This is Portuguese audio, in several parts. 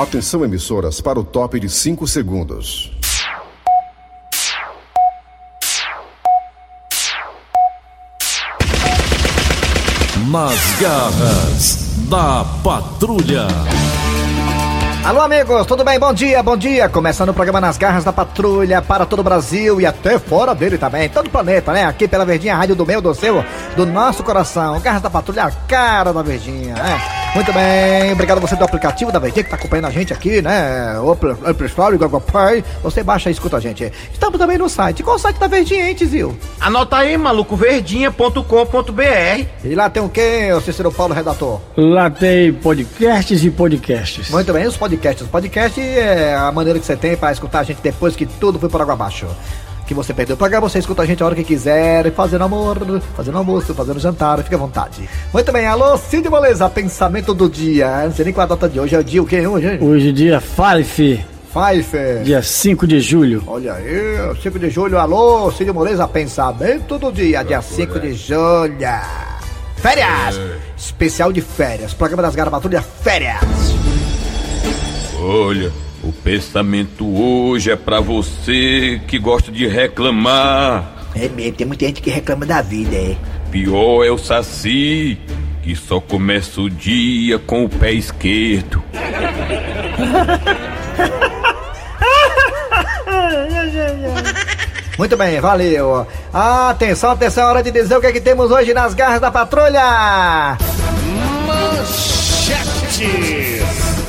Atenção, emissoras, para o top de 5 segundos. Nas garras da patrulha. Alô, amigos, tudo bem? Bom dia, bom dia. Começando o programa Nas Garras da Patrulha para todo o Brasil e até fora dele também, todo o planeta, né? Aqui pela Verdinha Rádio do meu, do seu, do nosso coração. Garras da Patrulha, a cara da Verdinha, né? Muito bem, obrigado a você do aplicativo da Verdinha que tá acompanhando a gente aqui, né? O Apple Store, Google Play. Você baixa e escuta a gente. Estamos também no site. Qual o site da Verdinha, hein, Tizil? Anota aí, malucoverdinha.com.br. E lá tem o quê, o Cícero Paulo, redator? Lá tem podcasts e podcasts. Muito bem, os podcasts. Os podcasts é a maneira que você tem para escutar a gente depois que tudo foi por água abaixo. Que você perdeu o programa, você escuta a gente a hora que quiser, fazendo amor, fazendo almoço, fazendo jantar, fica à vontade. Muito bem, alô, Cid Moleza, pensamento do dia. Não sei nem qual a data de hoje, é o dia o quê hoje, hein? Hoje dia Fife, Pfeiffer. dia 5 de julho. Olha aí, 5 de julho, alô, Cid Moleza, pensamento do dia, dia 5 de julho. Férias! Especial de férias, programa das Garbatulhas, férias! Olha, o pensamento hoje é pra você que gosta de reclamar. É mesmo, tem muita gente que reclama da vida, é. Pior é o Saci, que só começa o dia com o pé esquerdo. Muito bem, valeu. Atenção, atenção, hora de dizer o que é que temos hoje nas garras da patrulha.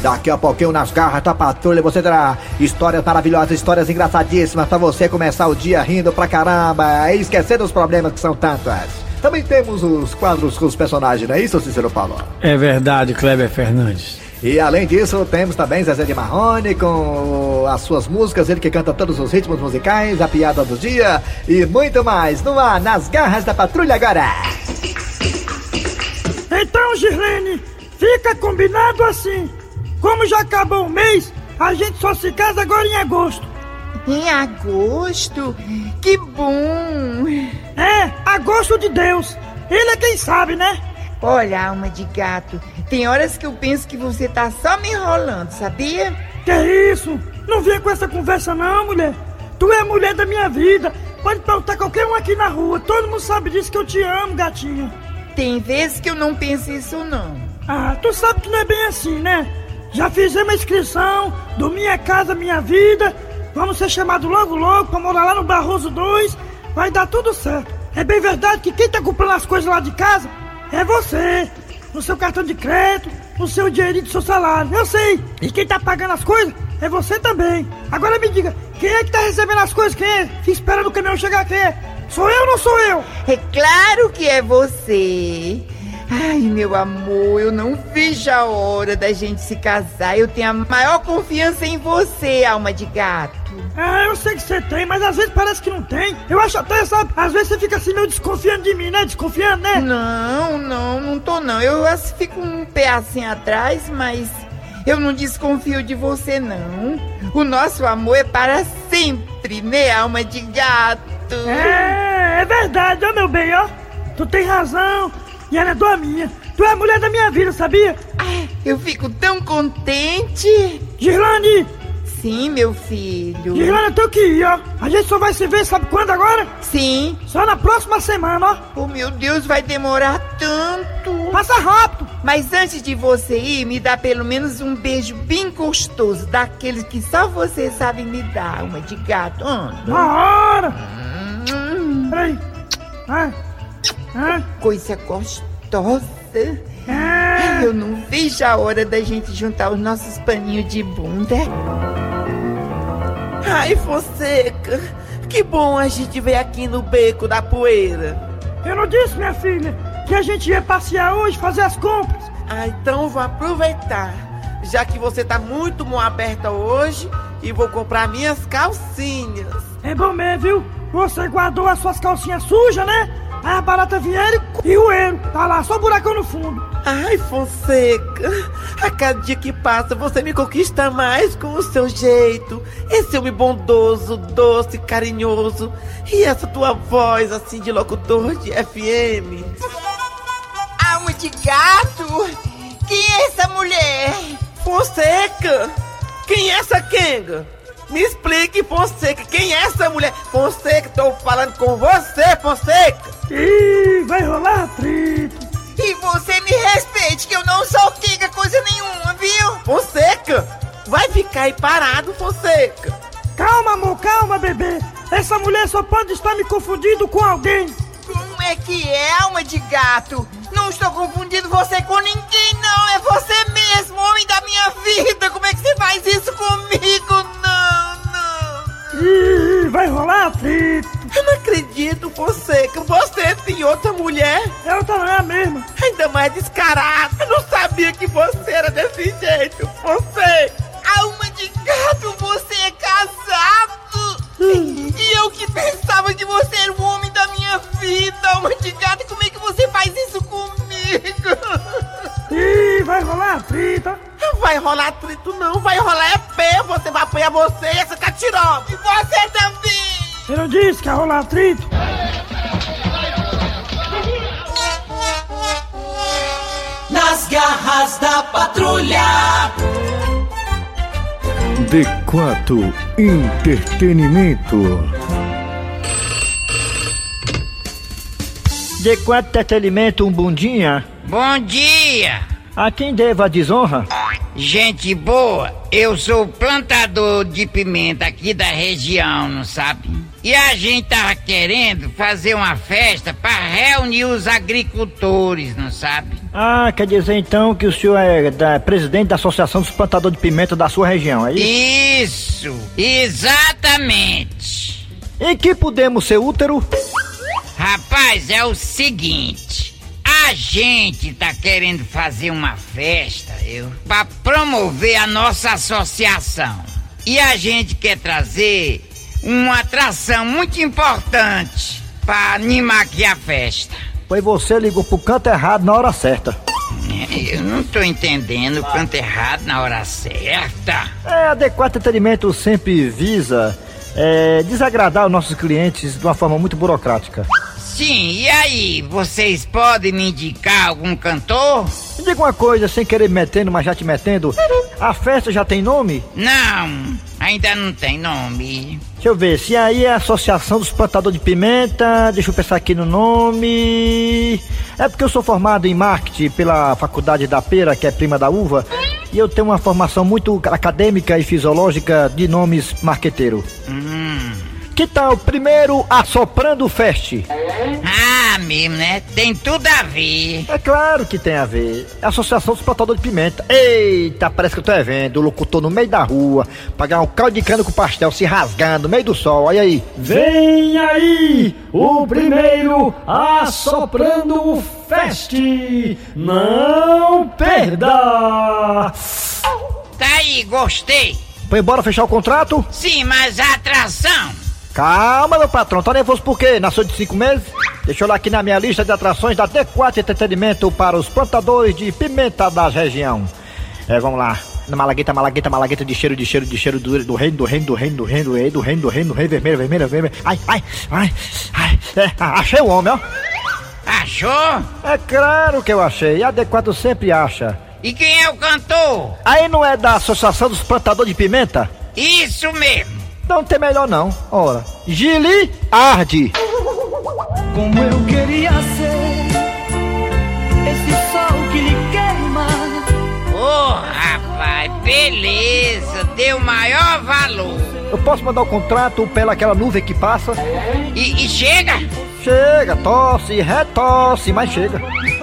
Daqui a pouquinho nas garras da patrulha você terá histórias maravilhosas, histórias engraçadíssimas pra você começar o dia rindo pra caramba e esquecer dos problemas que são tantas. Também temos os quadros com os personagens, não é isso, Cícero Paulo? É verdade, Kleber Fernandes. E além disso, temos também Zezé de Marrone com as suas músicas, ele que canta todos os ritmos musicais, a piada do dia e muito mais no ar, nas garras da patrulha agora. Então, Girlene, fica combinado assim. Como já acabou o mês, a gente só se casa agora em agosto. Em agosto? Que bom! É, agosto de Deus. Ele é quem sabe, né? Olha, alma de gato, tem horas que eu penso que você tá só me enrolando, sabia? Que isso? Não venha com essa conversa não, mulher. Tu é a mulher da minha vida. Pode perguntar qualquer um aqui na rua. Todo mundo sabe disso que eu te amo, gatinha. Tem vezes que eu não penso isso não. Ah, tu sabe que não é bem assim, né? Já fizemos a inscrição do Minha Casa Minha Vida. Vamos ser chamados logo logo pra morar lá no Barroso 2. Vai dar tudo certo. É bem verdade que quem tá comprando as coisas lá de casa é você. No seu cartão de crédito, no seu dinheirinho do seu salário. Eu sei. E quem tá pagando as coisas é você também. Agora me diga, quem é que tá recebendo as coisas? Quem é? Fica esperando o caminhão chegar aqui. Sou eu ou não sou eu? É claro que é você. Ai, meu amor, eu não vejo a hora da gente se casar. Eu tenho a maior confiança em você, alma de gato. Ah, eu sei que você tem, mas às vezes parece que não tem. Eu acho até, sabe, às vezes você fica assim meio desconfiando de mim, né? Desconfiando, né? Não, não, não tô não. Eu assim, fico um pé assim atrás, mas eu não desconfio de você, não. O nosso amor é para sempre, né, alma de gato? É, é verdade, ó, meu bem, ó. Tu tem razão. E ela é tua minha. Tu é a mulher da minha vida, sabia? Eu fico tão contente. Girlane! Sim, meu filho. Girlane, eu tenho que ir, ó. A gente só vai se ver, sabe quando agora? Sim. Só na próxima semana, ó. Oh, meu Deus, vai demorar tanto. Passa rápido. Mas antes de você ir, me dá pelo menos um beijo bem gostoso, daqueles que só você sabe me dar, uma de gato. Anda. Na hora. Hum, Peraí. Ah. Coisa gostosa. Ah. Eu não vejo a hora da gente juntar os nossos paninhos de bunda. Ai, Fonseca, que bom a gente ver aqui no beco da poeira. Eu não disse, minha filha, que a gente ia passear hoje, fazer as compras. Ah, então vou aproveitar, já que você tá muito mão aberta hoje, e vou comprar minhas calcinhas. É bom mesmo, viu? Você guardou as suas calcinhas sujas, né? Aí a barata vieram e o erro. Tá lá, só buracão no fundo. Ai, Fonseca, a cada dia que passa você me conquista mais com o seu jeito, esse homem bondoso, doce, carinhoso e essa tua voz assim de locutor de FM. Alma de gato! Quem é essa mulher? Fonseca! Quem é essa Kenga? Me explique, Fonseca, quem é essa mulher? Fonseca, tô falando com você, Fonseca! Ih, vai rolar atrito. E você me respeite, que eu não sou Kenga coisa nenhuma, viu? Fonseca! Vai ficar aí parado, Fonseca! Calma, amor, calma, bebê. Essa mulher só pode estar me confundindo com alguém. Como é que é, alma de gato? Não estou confundindo você com ninguém, não. É você mesmo, homem da minha vida. Como é que você faz isso comigo? Não, não. Ih, vai rolar atrito. Eu não acredito, Fonseca! Você tem outra mulher? Ela tá lá mesmo. Ainda mais descarada! Eu não sabia que você era desse jeito, Fonseca! Alma de gato, você é casado! E eu que pensava que você era o homem da minha vida, alma de gato, como é que você faz isso comigo? Ih, vai rolar atrito. Não vai rolar atrito, não, vai rolar é pé! Você vai apanhar você e essa catiroba! E você também! Eu não disse que ia rolar atrito. Nas garras da patrulha. D4 Entretenimento. D4 Entretenimento, um bundinha. Bom dia! A quem devo a desonra? Gente boa, eu sou plantador de pimenta aqui da região, não sabe? E a gente tava querendo fazer uma festa para reunir os agricultores, não sabe? Ah, quer dizer então que o senhor é da- presidente da Associação dos Plantadores de Pimenta da sua região, é isso? Isso, exatamente. Em que podemos ser útero? Rapaz, é o seguinte. A gente tá querendo fazer uma festa, eu, para promover a nossa associação. E a gente quer trazer uma atração muito importante para animar aqui a festa. Pois você ligou pro canto errado na hora certa. Eu não tô entendendo o canto errado na hora certa. É, a D4 Entretenimento sempre visa é, desagradar os nossos clientes de uma forma muito burocrática. Sim, e aí, vocês podem me indicar algum cantor? Me diga uma coisa, sem querer me metendo, mas já te metendo, a festa já tem nome? Não, ainda não tem nome. Deixa eu ver, se aí é a Associação dos Plantadores de Pimenta, deixa eu pensar aqui no nome. É porque eu sou formado em marketing pela Faculdade da Pera, que é prima da uva, e eu tenho uma formação muito acadêmica e fisiológica de nomes marqueteiro. Hum. Que tal primeiro Assoprando Fest? Ah, mesmo, né? Tem tudo a ver. É claro que tem a ver. É a Associação dos Plantadores de Pimenta. Eita, parece que eu tô vendo o locutor no meio da rua, pagar um caldo de cana com pastel se rasgando no meio do sol. Olha aí. Vem aí o primeiro Assoprando Fest. Não perda! Tá aí, gostei. Foi embora fechar o contrato? Sim, mas a atração. Calma, meu patrão. Tá nervoso por quê? Nasceu de cinco meses? Deixa eu olhar aqui na minha lista de atrações da D4 Entretenimento para os plantadores de pimenta da região. É, vamos lá. Malagueta, malagueta, malagueta de cheiro, de cheiro, de cheiro do, do reino, do reino, do reino, do reino, do reino, do reino, do reino, do reino, vermelho, vermelho, vermelho. Ai, ai, ai, ai. É, achei o homem, ó. Achou? É claro que eu achei. A D4 sempre acha. E quem é o cantor? Aí não é da Associação dos Plantadores de Pimenta? Isso mesmo. Não tem melhor não. Ora, Gili Arde. Como eu queria ser esse sol que lhe queima. Ô, rapaz, beleza. Deu maior valor. Eu posso mandar o contrato pela aquela nuvem que passa? E, e chega? Chega, tosse, retosse, mas chega.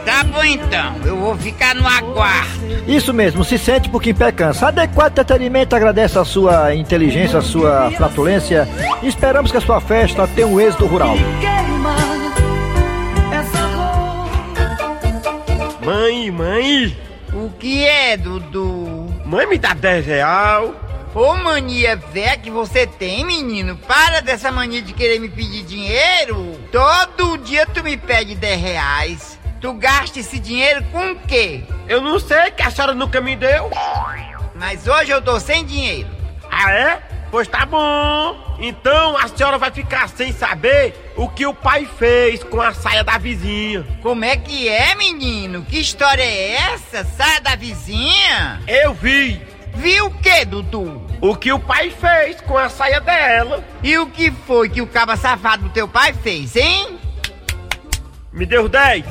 Tá bom então, eu vou ficar no aguardo. Isso mesmo, se sente porque em pé cansa. Adequado Entretenimento agradece a sua inteligência, a sua flatulência. Esperamos que a sua festa tenha um êxito rural. Mãe, mãe, O que é, Dudu? mãe me dá 10 real. Ô mania velha que você tem, menino. Para dessa mania de querer me pedir dinheiro. Todo dia tu me pede 10 reais. Tu gasta esse dinheiro com o quê? Eu não sei que a senhora nunca me deu. Mas hoje eu tô sem dinheiro. Ah, é? Pois tá bom. Então a senhora vai ficar sem saber o que o pai fez com a saia da vizinha. Como é que é, menino? Que história é essa? Saia da vizinha? Eu vi Viu o que, Dudu? o que o pai fez com a saia dela. E o que foi que o caba safado do teu pai fez, hein? Me deu 10.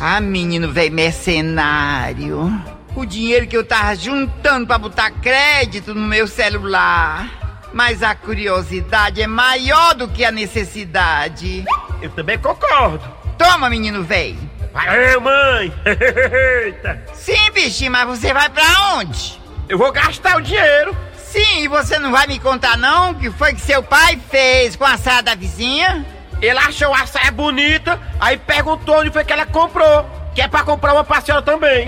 Ah, menino velho mercenário. O dinheiro que eu tava juntando pra botar crédito no meu celular. Mas a curiosidade é maior do que a necessidade. Eu também concordo. Toma, menino velho. Vai, mãe. Eita. Sim, bichinho, mas você vai pra onde? Eu vou gastar o dinheiro. Sim, e você não vai me contar não o que foi que seu pai fez com a saia da vizinha? Ele achou a saia bonita, aí perguntou onde foi que ela comprou. Que é pra comprar uma pra senhora também.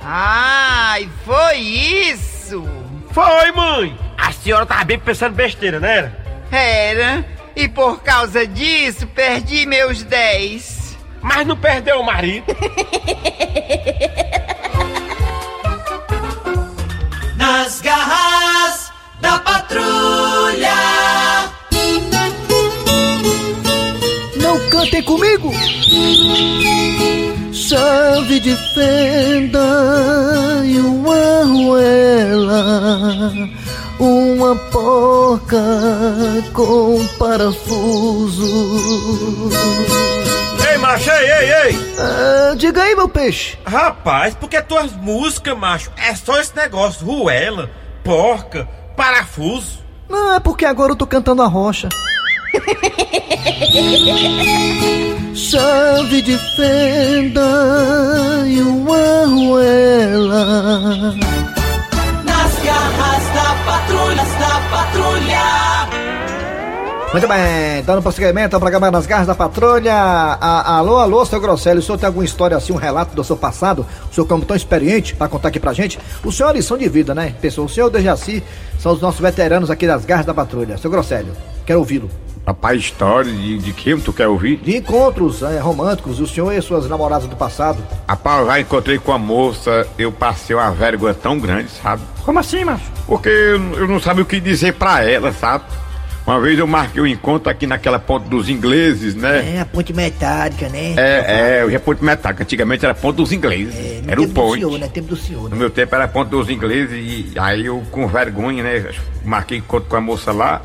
Ai, foi isso? Foi, mãe. A senhora tava bem pensando besteira, né? era? Era. E por causa disso, perdi meus 10. Mas não perdeu o marido. Nas garras cantem comigo! Chave de fenda e uma arruela, uma porca com parafuso. Ei, macho, ei, ei, ei. Ah, diga aí, meu peixe. Rapaz, porque tuas músicas, macho, é só esse negócio. Ruela, porca, parafuso. Não, é porque agora eu tô cantando a rocha. Chave de fenda e uma arruela. Nas garras da patrulha, da patrulha. Muito bem, dando prosseguimento ao programa Nas Garras da Patrulha. A- alô, alô, seu Grosselio, o senhor tem alguma história assim, um relato do seu passado? O senhor como tão experiente pra contar aqui pra gente? O senhor é uma lição de vida, né? Pessoal, o senhor e o Dejaci são os nossos veteranos aqui das Garras da Patrulha. Seu Grosselio, quero ouvi-lo. Rapaz, história de, de quem tu quer ouvir? De encontros eh, românticos, o senhor e suas namoradas do passado. Rapaz, eu já encontrei com a moça, eu passei uma vergonha tão grande, sabe? Como assim, macho? Porque eu, eu não sabia o que dizer pra ela, sabe? Uma vez eu marquei um encontro aqui naquela ponte dos ingleses, né? É, a ponte metálica, né? É, é, eu ia ponte metálica. Antigamente era ponte dos ingleses. era o ponte. né? Tempo do senhor, No meu tempo era ponte dos ingleses e aí eu com vergonha, né? Marquei encontro com a moça lá.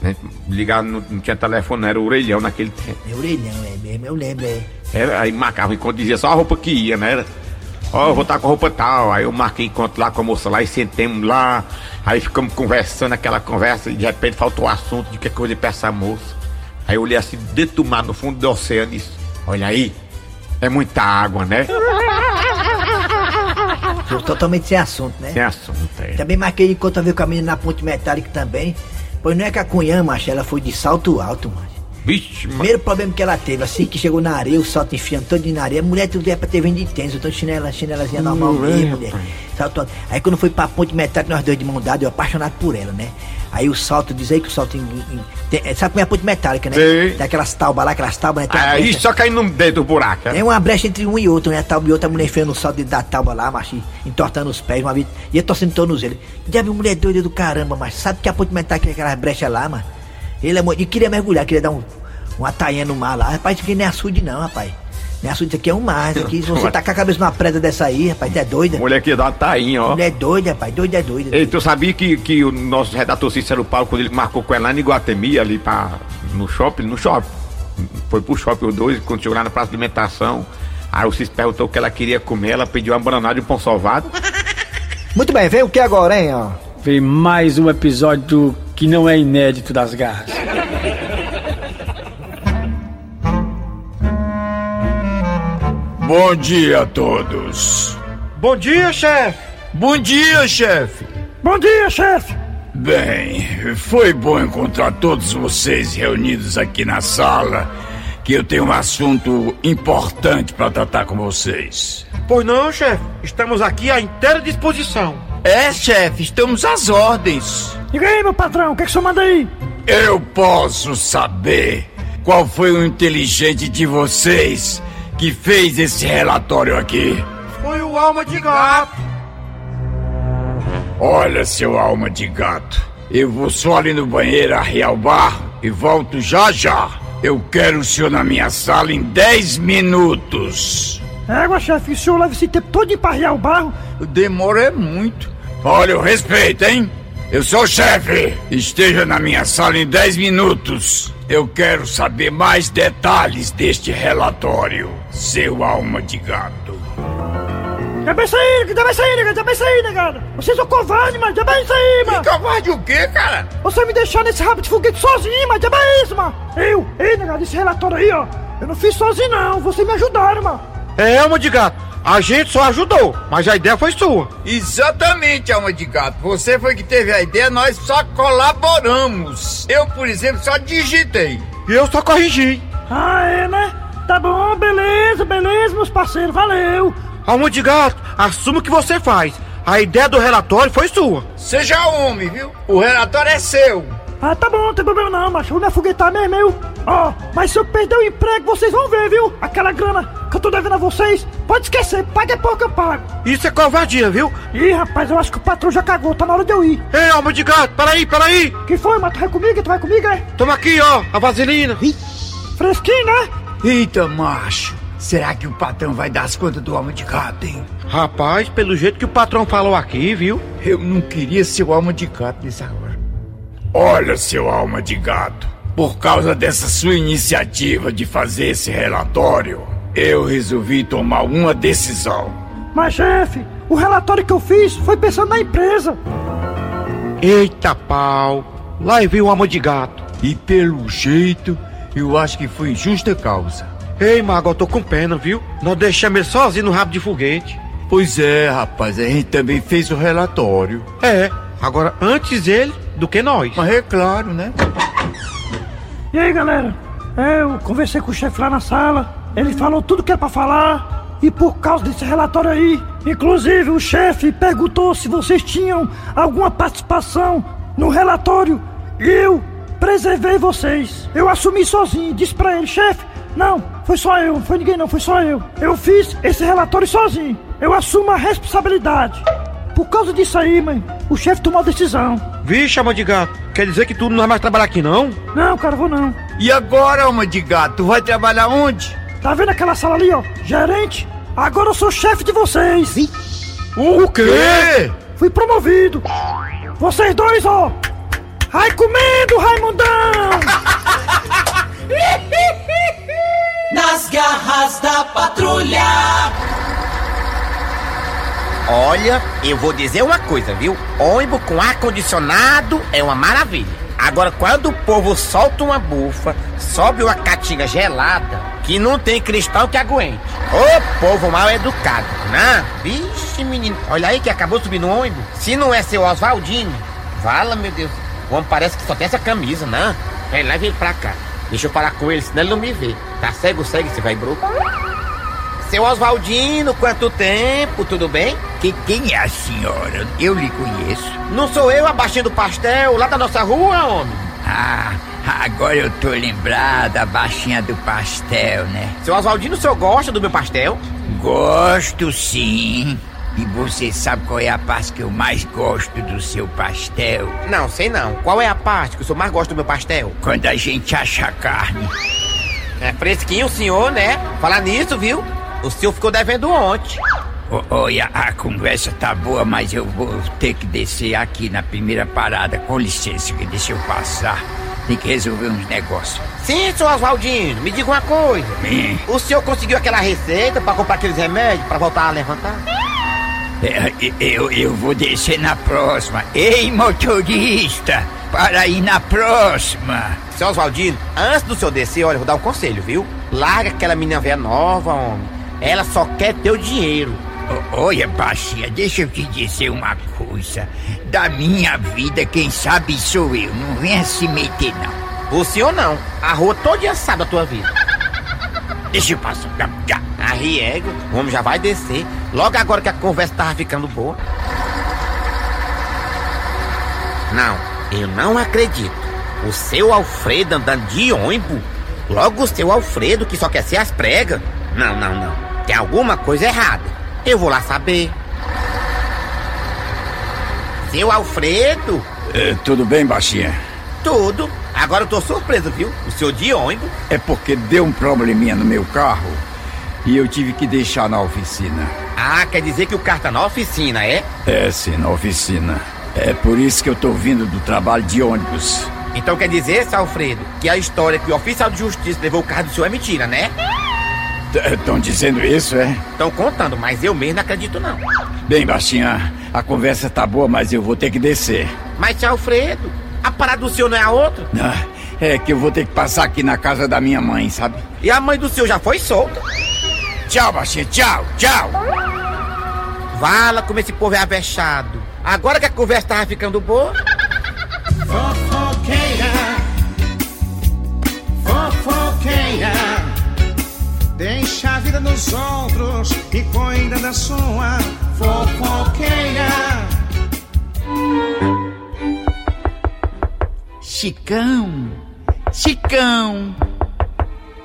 Né, ligar, não, não tinha telefone, não, era orelhão naquele tempo. Eu orelhão, é mesmo, eu lembro, é. Era, aí marcava encontro, dizia só a roupa que ia, né? Ó, eu vou estar com a roupa tal. Aí eu marquei encontro lá com a moça lá e sentemos lá. Aí ficamos conversando aquela conversa e de repente faltou o assunto de que coisa pra essa moça. Aí eu olhei assim, dentro do mar, no fundo do oceano e disse, olha aí, é muita água, né? Totalmente sem assunto, né? Sem assunto, é. Também marquei encontro a ver com a menina na ponte metálica também. Pois não é que a Cunhã, macho, ela foi de salto alto, mano. Vixe, mano. Primeiro problema que ela teve, assim que chegou na areia, o salto enfiando todo na areia, a mulher tudo é pra ter vindo de tênis, eu tô de chinela, chinelazinha normal Hum, é, mesmo, mulher. Salto alto. Aí quando foi pra ponte metálica, nós dois de mão dada, eu apaixonado por ela, né? Aí o salto, diz aí que o salto. Em, em- tem- é, sabe como é a ponte metálica, né? Sei. Tem aquelas taubas lá, aquelas taubas, né? Tem uma Aí brecha. só caindo dentro do buraco, né? É uma brecha entre um e outro, né? A tábua e outra, a mulher enfiando o salto dentro da tábua lá, macho, entortando os pés uma vez. E eu torcendo tornozelo. Viu mulher doida do caramba, mas sabe que a ponte metálica é aquelas brechas lá, mano? Ele é. E queria mergulhar, queria dar um, uma tainha no mar lá. Rapaz, isso não é açude, não, rapaz. Não é açude, isso aqui é um mar. Isso aqui, se você tacar a cabeça numa preda dessa aí, rapaz, tu é doida. Mulher que dá uma tainha, ó. Mulher doida, rapaz, doida é doida. Ei, tu sabia que, que o nosso redator Cícero Paulo, quando ele marcou com ela lá em Iguatemi, ali pra, no shopping, no shopping, foi pro shopping o dois, quando chegou lá na praça de alimentação, aí o Cícero perguntou o que ela queria comer, ela pediu uma bananada e um pão salvado. Muito bem, vem o que agora, hein, ó? Vem mais um episódio que não é inédito das garras. Bom dia a todos. Bom dia, chefe. Bom dia, chefe. Bom dia, chefe. Bem, foi bom encontrar todos vocês reunidos aqui na sala, que eu tenho um assunto importante para tratar com vocês. Pois não, chefe. Estamos aqui à inteira disposição. É, chefe, estamos às ordens. Diga aí, meu patrão, o que, é que o senhor manda aí? Eu posso saber qual foi o inteligente de vocês que fez esse relatório aqui. Foi o alma de gato. Olha, seu alma de gato, eu vou só ali no banheiro arriar o barro e volto já já. Eu quero o senhor na minha sala em 10 minutos. Égua, chefe, o senhor leva esse tempo todo pra arriar o barro? Demora é muito. Olha o respeito, hein? Eu sou o chefe. Esteja na minha sala em 10 minutos. Eu quero saber mais detalhes deste relatório, seu alma de gato. Já bem isso aí, já bem isso aí, negado, já bem isso aí, negado. Vocês são covardes, mas já bem aí, mano. Covarde o quê, cara? Você me deixou nesse rabo de foguete sozinho, mas já bem isso, mano. Eu, ei, negado, esse relatório aí, ó. Eu não fiz sozinho, não. Vocês me ajudaram, mano. É, alma de gato. A gente só ajudou, mas a ideia foi sua. Exatamente, alma de gato. Você foi que teve a ideia, nós só colaboramos. Eu, por exemplo, só digitei. E eu só corrigi. Ah, é, né? Tá bom, beleza, beleza, meus parceiros, valeu. Alma de gato, assuma o que você faz. A ideia do relatório foi sua. Seja homem, viu? O relatório é seu. Ah, tá bom, não tem problema não, macho. Vou me afoguetar mesmo, eu. Ó, mas se eu perder o emprego, vocês vão ver, viu? Aquela grana que eu tô devendo a vocês, pode esquecer, pague é pouco que eu pago. Isso é covardia, viu? Ih, rapaz, eu acho que o patrão já cagou, tá na hora de eu ir. Ei, alma de gato, peraí, peraí. Que foi, mas tu vai comigo? Tu vai comigo, é? Toma aqui, ó, a vaselina. Fresquinho, né? Eita, macho. Será que o patrão vai dar as contas do alma de gato, hein? Rapaz, pelo jeito que o patrão falou aqui, viu? Eu não queria ser o alma de gato nessa hora. Olha, seu alma de gato. Por causa dessa sua iniciativa de fazer esse relatório, eu resolvi tomar uma decisão. Mas, chefe, o relatório que eu fiz foi pensando na empresa. Eita pau, lá veio o alma de gato. E pelo jeito, eu acho que foi justa causa. Ei, Mago, eu tô com pena, viu? Nós deixamos ele sozinho no rabo de foguete. Pois é, rapaz, a gente também fez o relatório. É, agora antes ele do que nós. Mas é claro, né? E aí, galera? É, eu conversei com o chefe lá na sala. Ele falou tudo que é pra falar. E por causa desse relatório aí, inclusive o chefe perguntou se vocês tinham alguma participação no relatório. Eu preservei vocês. Eu assumi sozinho. Disse pra ele, chefe, não, foi só eu, não foi ninguém não, foi só eu. Eu fiz esse relatório sozinho. Eu assumo a responsabilidade. Por causa disso aí, mãe, o chefe tomou a decisão. Vixe, alma de gato, quer dizer que tu não vai mais trabalhar aqui, não? Não, cara, vou não. E agora, alma de gato, tu vai trabalhar onde? Tá vendo aquela sala ali, ó? Gerente? Agora eu sou chefe de vocês. O quê? Fui promovido. Vocês dois, ó. Vai comendo, Raimundão! Nas garras da patrulha. Olha, eu vou dizer uma coisa, viu? Ônibus com ar-condicionado é uma maravilha. Agora, quando o povo solta uma bufa, sobe uma caatinga gelada, que não tem cristal que aguente. Ô povo mal educado, né? Vixe, menino, olha aí que acabou subindo no ônibus. Se não é seu Oswaldinho, vala, meu Deus. O homem parece que só tem essa camisa, né? Vem, leva ele pra cá. Deixa eu falar com ele, senão ele não me vê. Tá cego, segue, você vai bruto. Seu Oswaldino, quanto tempo, tudo bem? Que, quem é a senhora? Eu lhe conheço. Não sou eu a baixinha do pastel, lá da nossa rua, homem? Ah, agora eu tô lembrada, a baixinha do pastel, né? Seu Oswaldino, o senhor gosta do meu pastel? Gosto sim. E você sabe qual é a parte que eu mais gosto do seu pastel? Não, sei não. Qual é a parte que o senhor mais gosta do meu pastel? Quando a gente acha carne. É fresquinho o senhor, né? Falar nisso, viu? O senhor ficou devendo ontem. Olha, a conversa tá boa, mas eu vou ter que descer aqui na primeira parada. Com licença, que deixa eu passar. Tem que resolver uns negócios. Sim, seu Oswaldino, me diga uma coisa. Hum. O senhor conseguiu aquela receita pra comprar aqueles remédios pra voltar a levantar? É, Eu, eu vou descer na próxima. Ei, motorista! Para ir na próxima! Seu Oswaldino, antes do senhor descer, olha, eu vou dar um conselho, viu? Larga aquela menina velha nova, homem. Ela só quer teu dinheiro. Olha, baixinha, deixa eu te dizer uma coisa. Da minha vida, quem sabe sou eu. Não venha se meter, não. O senhor não. A rua toda sabe a tua vida. Deixa eu passar. Arriego, o homem já vai descer. Logo agora que a conversa tava ficando boa. Não, eu não acredito. O seu Alfredo andando de ônibus? Logo o seu Alfredo que só quer ser as pregas? Não, não, não. Tem alguma coisa errada. Eu vou lá saber. Seu Alfredo? É, tudo bem, baixinha? Tudo. Agora eu tô surpreso, viu? O senhor de ônibus. É porque deu um probleminha no meu carro e eu tive que deixar na oficina. Ah, quer dizer que o carro tá na oficina, é? É, sim, na oficina. É por isso que eu tô vindo do trabalho de ônibus. Então quer dizer, seu Alfredo, que a história que o oficial de justiça levou o carro do senhor é mentira, né? Estão dizendo isso, é? Estão contando, mas eu mesmo não acredito não. Bem, baixinha, a conversa tá boa, mas eu vou ter que descer. Mas, Alfredo, a parada do senhor não é a outra? Ah, é que eu vou ter que passar aqui na casa da minha mãe, sabe? E a mãe do senhor já foi solta? Tchau, baixinha, tchau, tchau. Vala como esse povo é avexado. Agora que a conversa tava ficando boa. Fofoqueira, fofoqueira, deixa a vida nos outros e cuida da sua fofoqueira. Chicão, Chicão,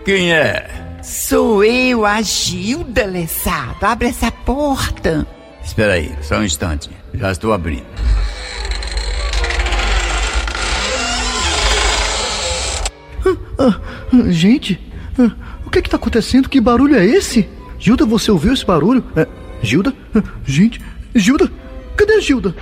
Quem é? sou eu, a Gilda Lessato. Abre essa porta. Espera aí, só um instante. Já estou abrindo. Ah, ah, gente, ah, o que que tá acontecendo? Que barulho é esse? Gilda, você ouviu esse barulho? É, Gilda? Ah, gente, Gilda? Cadê a Gilda?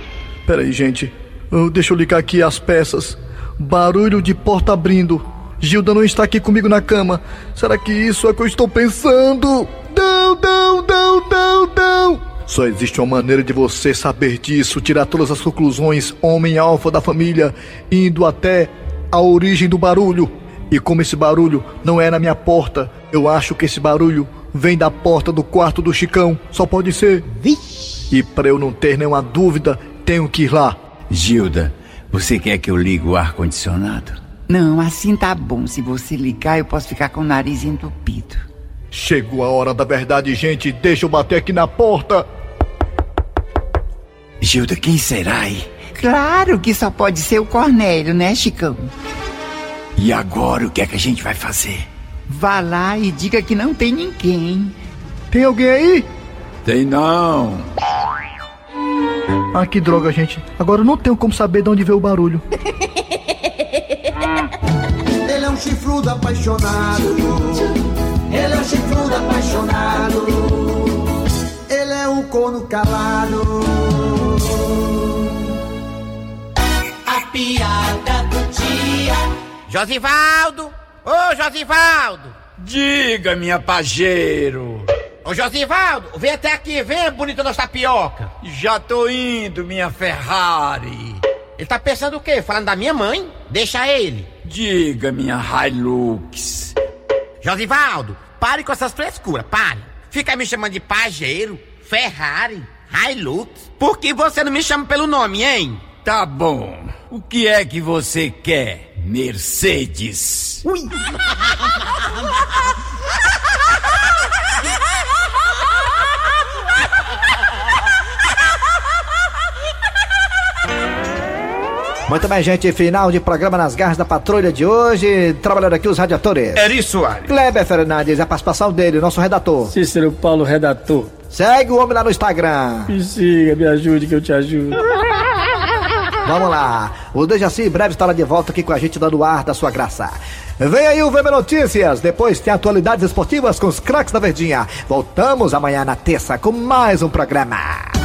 Peraí, gente. Ah, deixa eu ligar aqui as peças. Barulho de porta abrindo. Gilda não está aqui comigo na cama. Será que isso é o que eu estou pensando? Não, não, não, não, não! Só existe uma maneira de você saber disso, tirar todas as conclusões, homem alfa da família, indo até a origem do barulho. E como esse barulho não é na minha porta, eu acho que esse barulho vem da porta do quarto do Chicão. Só pode ser. E para eu não ter nenhuma dúvida, tenho que ir lá. Gilda, você quer que eu ligue o ar-condicionado? Não, assim tá bom. Se você ligar, eu posso ficar com o nariz entupido. Chegou a hora da verdade, gente. Deixa eu bater aqui na porta. Gilda, quem será aí? Claro que só pode ser o Cornélio, né, Chicão? E agora o que é que a gente vai fazer? Vá lá e diga que não tem ninguém. Tem alguém aí? Tem não. Ah, que droga, gente. Agora eu não tenho como saber de onde veio o barulho. Ele é um chifrudo apaixonado. Ele é um chifrudo apaixonado. Ele é um corno calado. A piada do dia. Josivaldo! Ô, Josivaldo! Diga, minha pajeiro. Ô, Josivaldo, vem até aqui, vem, bonita nossa tapioca. Já tô indo, minha Ferrari. Ele tá pensando o quê? Falando da minha mãe? Deixa ele. Diga, minha Hilux. Josivaldo, pare com essas frescuras, pare. Fica me chamando de pajeiro, Ferrari, Hilux. Por que você não me chama pelo nome, hein? Tá bom. O que é que você quer, Mercedes? Ui! Muito bem, gente. Final de programa nas garras da patrulha de hoje. Trabalhando aqui os radiadores. Eri Soares. Kleber Fernandes, a participação dele, nosso redator. Cícero Paulo, redator. Segue o homem lá no Instagram. Me siga, me ajude que eu te ajudo. Vamos lá. O Dejaci em breve estará de volta aqui com a gente dando ar da sua graça. Vem aí o VB Notícias. Depois tem atualidades esportivas com os craques da Verdinha. Voltamos amanhã na terça com mais um programa.